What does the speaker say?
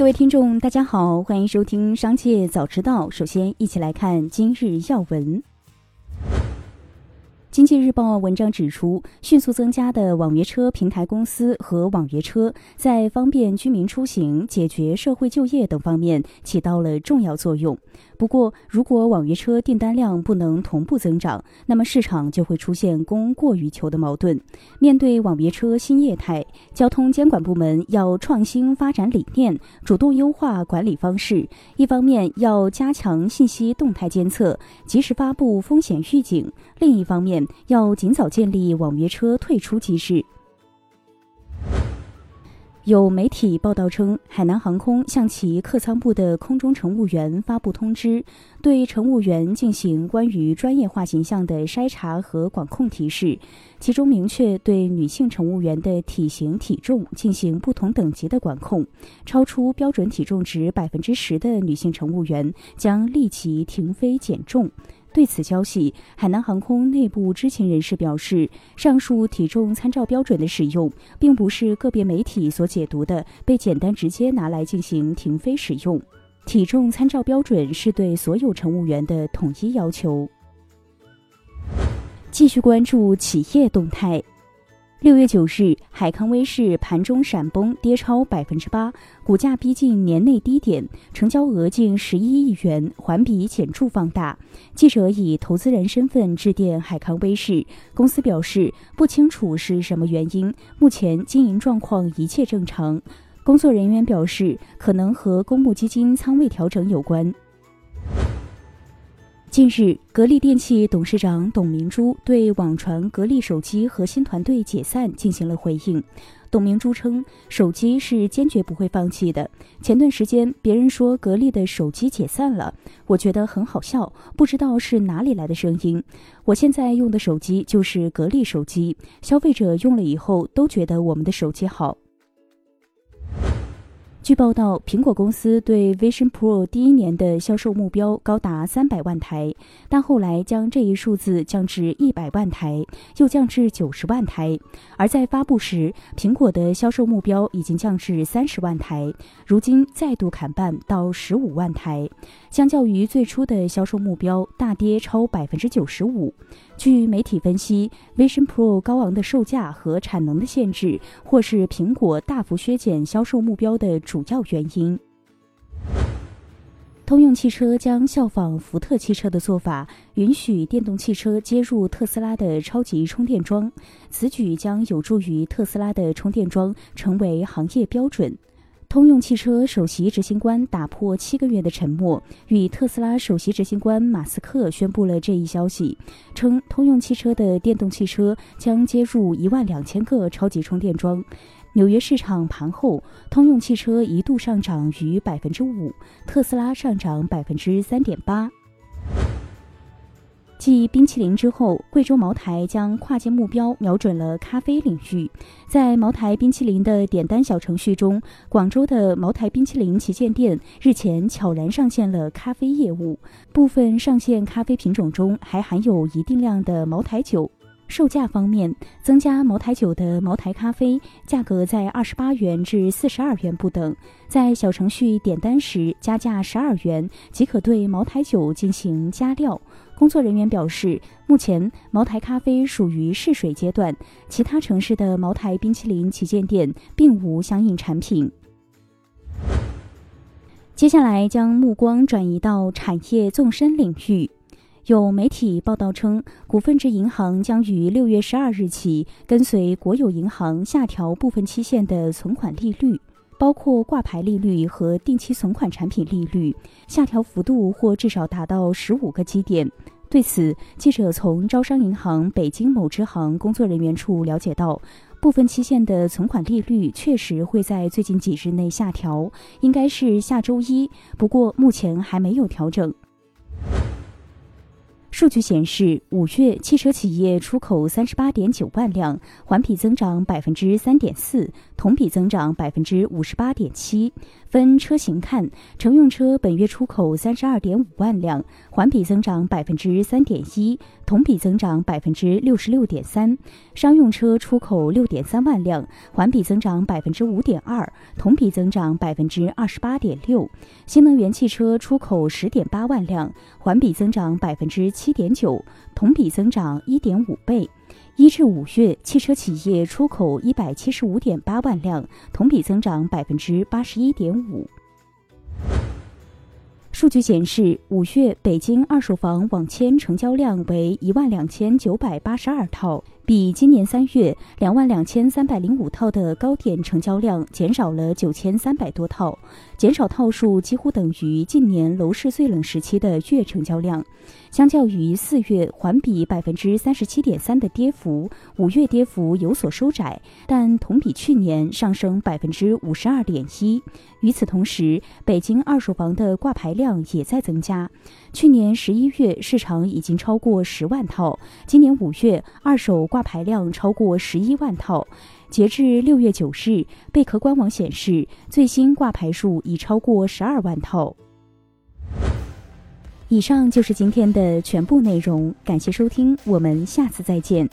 各位听众，大家好，欢迎收听《商界早知道》。首先，一起来看今日要闻。经济日报文章指出，迅速增加的网约车平台公司和网约车，在方便居民出行、解决社会就业等方面起到了重要作用。不过，如果网约车订单量不能同步增长，那么市场就会出现供过于求的矛盾。面对网约车新业态，交通监管部门要创新发展理念，主动优化管理方式。一方面要加强信息动态监测，及时发布风险预警；另一方面要尽早建立网约车退出机制。有媒体报道称，海南航空向其客舱部的空中乘务员发布通知，对乘务员进行关于专业化形象的筛查和管控提示，其中明确对女性乘务员的体型、体重进行不同等级的管控，超出标准体重值百分之十的女性乘务员将立即停飞减重。对此消息，海南航空内部知情人士表示，上述体重参照标准的使用，并不是个别媒体所解读的被简单直接拿来进行停飞使用。体重参照标准是对所有乘务员的统一要求。继续关注企业动态。六月九日，海康威视盘中闪崩，跌超百分之八，股价逼近年内低点，成交额近十一亿元，环比显著放大。记者以投资人身份致电海康威视，公司表示不清楚是什么原因，目前经营状况一切正常。工作人员表示，可能和公募基金仓位调整有关。近日，格力电器董事长董明珠对网传格力手机核心团队解散进行了回应。董明珠称，手机是坚决不会放弃的。前段时间，别人说格力的手机解散了，我觉得很好笑，不知道是哪里来的声音。我现在用的手机就是格力手机，消费者用了以后都觉得我们的手机好。据报道，苹果公司对 Vision Pro 第一年的销售目标高达三百万台，但后来将这一数字降至一百万台，又降至九十万台。而在发布时，苹果的销售目标已经降至三十万台，如今再度砍半到十五万台，相较于最初的销售目标，大跌超百分之九十五。据媒体分析，Vision Pro 高昂的售价和产能的限制，或是苹果大幅削减销售目标的主要原因。通用汽车将效仿福特汽车的做法，允许电动汽车接入特斯拉的超级充电桩，此举将有助于特斯拉的充电桩成为行业标准。通用汽车首席执行官打破七个月的沉默，与特斯拉首席执行官马斯克宣布了这一消息，称通用汽车的电动汽车将接入一万两千个超级充电桩。纽约市场盘后，通用汽车一度上涨逾百分之五，特斯拉上涨百分之三点八。继冰淇淋之后，贵州茅台将跨界目标瞄准了咖啡领域。在茅台冰淇淋的点单小程序中，广州的茅台冰淇淋旗舰店日前悄然上线了咖啡业务，部分上线咖啡品种中还含有一定量的茅台酒。售价方面，增加茅台酒的茅台咖啡价格在二十八元至四十二元不等。在小程序点单时加价十二元即可对茅台酒进行加料。工作人员表示，目前茅台咖啡属于试水阶段，其他城市的茅台冰淇淋旗舰店并无相应产品。接下来将目光转移到产业纵深领域。有媒体报道称，股份制银行将于六月十二日起跟随国有银行下调部分期限的存款利率，包括挂牌利率和定期存款产品利率，下调幅度或至少达到十五个基点。对此，记者从招商银行北京某支行工作人员处了解到，部分期限的存款利率确实会在最近几日内下调，应该是下周一，不过目前还没有调整。数据显示，五月汽车企业出口三十八点九万辆，环比增长百分之三点四，同比增长百分之五十八点七。分车型看，乘用车本月出口三十二点五万辆，环比增长百分之三点一，同比增长百分之六十六点三；商用车出口六点三万辆，环比增长百分之五点二，同比增长百分之二十八点六；新能源汽车出口十点八万辆，环比增长百分之七点九，同比增长一点五倍。一至五月，汽车企业出口一百七十五点八万辆，同比增长百分之八十一点五。数据显示，五月北京二手房网签成交量为一万两千九百八十二套。比今年三月两万两千三百零五套的高点成交量减少了九千三百多套，减少套数几乎等于近年楼市最冷时期的月成交量。相较于四月环比百分之三十七点三的跌幅，五月跌幅有所收窄，但同比去年上升百分之五十二点一。与此同时，北京二手房的挂牌量也在增加。去年十一月市场已经超过十万套，今年五月二手挂挂牌量超过十一万套。截至六月九日，贝壳官网显示，最新挂牌数已超过十二万套。以上就是今天的全部内容，感谢收听，我们下次再见。